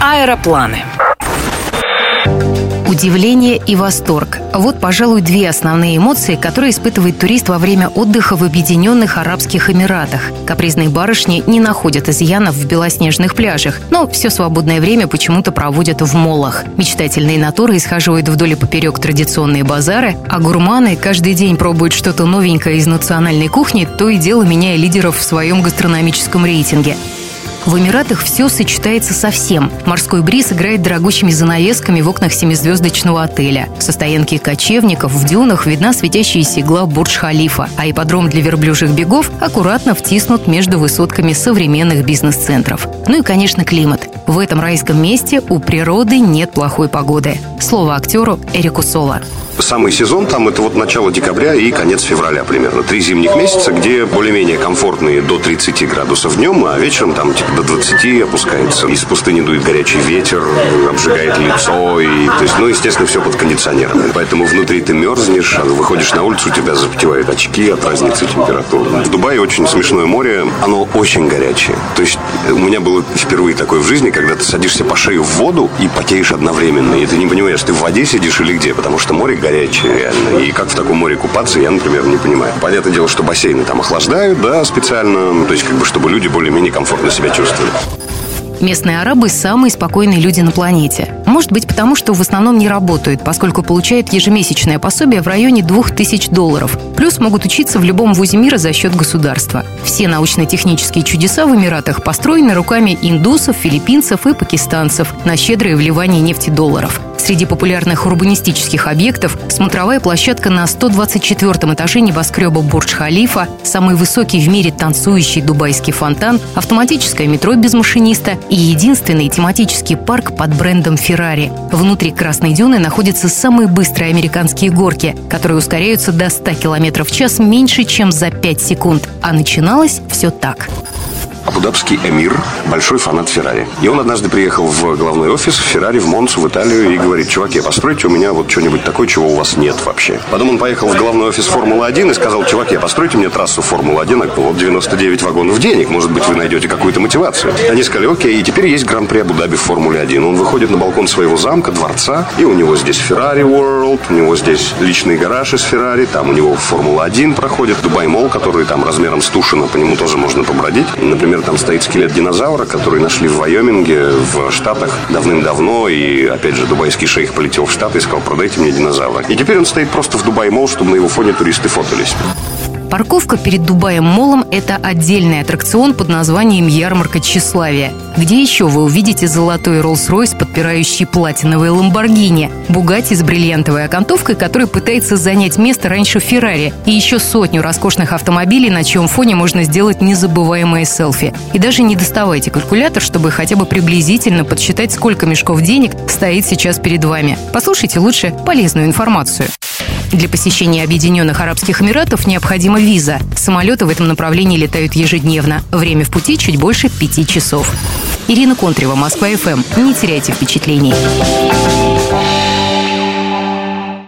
Аэропланы. Удивление и восторг. Вот, пожалуй, две основные эмоции, которые испытывает турист во время отдыха в Объединенных Арабских Эмиратах. Капризные барышни не находят изъянов в белоснежных пляжах, но все свободное время почему-то проводят в молах. Мечтательные натуры исхаживают вдоль и поперек традиционные базары, а гурманы каждый день пробуют что-то новенькое из национальной кухни, то и дело меняя лидеров в своем гастрономическом рейтинге. В Эмиратах все сочетается со всем. Морской бриз играет дорогущими занавесками в окнах семизвездочного отеля. Со стоянки кочевников в дюнах видна светящаяся игла Бурдж-Халифа, а ипподром для верблюжьих бегов аккуратно втиснут между высотками современных бизнес-центров. Ну и, конечно, климат. В этом райском месте у природы нет плохой погоды. Слово актеру Эрику Соло. Самый сезон там это вот начало декабря и конец февраля примерно. Три зимних месяца, где более-менее комфортные до 30 градусов днем, а вечером там типа до 20 опускается. Из пустыни дует горячий ветер, обжигает лицо. И, то есть, ну, естественно, все под кондиционером. Поэтому внутри ты мерзнешь, а выходишь на улицу, у тебя запотевают очки от разницы температуры. В Дубае очень смешное море, оно очень горячее. То есть у меня было впервые такое в жизни, когда ты садишься по шею в воду и потеешь одновременно. И ты не понимаешь, ты в воде сидишь или где, потому что море горячее реально. И как в таком море купаться, я, например, не понимаю. Понятное дело, что бассейны там охлаждают, да, специально. Ну, то есть, как бы, чтобы люди более-менее комфортно себя чувствовали. Местные арабы – самые спокойные люди на планете. Может быть, потому что в основном не работают, поскольку получают ежемесячное пособие в районе 2000 долларов. Плюс могут учиться в любом вузе мира за счет государства. Все научно-технические чудеса в Эмиратах построены руками индусов, филиппинцев и пакистанцев на щедрое вливание нефтедолларов. Среди популярных урбанистических объектов смотровая площадка на 124 этаже небоскреба Бурдж-Халифа, самый высокий в мире танцующий дубайский фонтан, автоматическое метро без машиниста и единственный тематический парк под брендом Ferrari. Внутри Красной Дюны находятся самые быстрые американские горки, которые ускоряются до 100 км в час меньше, чем за 5 секунд. А начиналось все так. Абудабский эмир, большой фанат Феррари. И он однажды приехал в главный офис Феррари в Монсу, в Италию, и говорит, чуваки, постройте у меня вот что-нибудь такое, чего у вас нет вообще. Потом он поехал в главный офис Формулы-1 и сказал, чуваки, постройте мне трассу Формулы-1, а вот 99 вагонов денег, может быть, вы найдете какую-то мотивацию. Они сказали, окей, и теперь есть Гран-при Абу-Даби в Формуле-1. Он выходит на балкон своего замка, дворца, и у него здесь Ferrari World, у него здесь личный гараж из Феррари, там у него Формула-1 проходит, Дубай Мол, который там размером с Тушина, по нему тоже можно побродить. Например, там стоит скелет динозавра, который нашли в Вайоминге, в Штатах давным-давно. И, опять же, дубайский шейх полетел в Штаты и сказал, продайте мне динозавра. И теперь он стоит просто в Дубай Мол, чтобы на его фоне туристы фотались. Парковка перед Дубаем Молом – это отдельный аттракцион под названием «Ярмарка тщеславия». Где еще вы увидите золотой Роллс-Ройс, подпирающий платиновые Ламборгини, Бугатти с бриллиантовой окантовкой, который пытается занять место раньше Феррари, и еще сотню роскошных автомобилей, на чьем фоне можно сделать незабываемые селфи. И даже не доставайте калькулятор, чтобы хотя бы приблизительно подсчитать, сколько мешков денег стоит сейчас перед вами. Послушайте лучше полезную информацию. Для посещения Объединенных Арабских Эмиратов необходима виза. Самолеты в этом направлении летают ежедневно. Время в пути чуть больше пяти часов. Ирина Контрева, Москва-ФМ. Не теряйте впечатлений.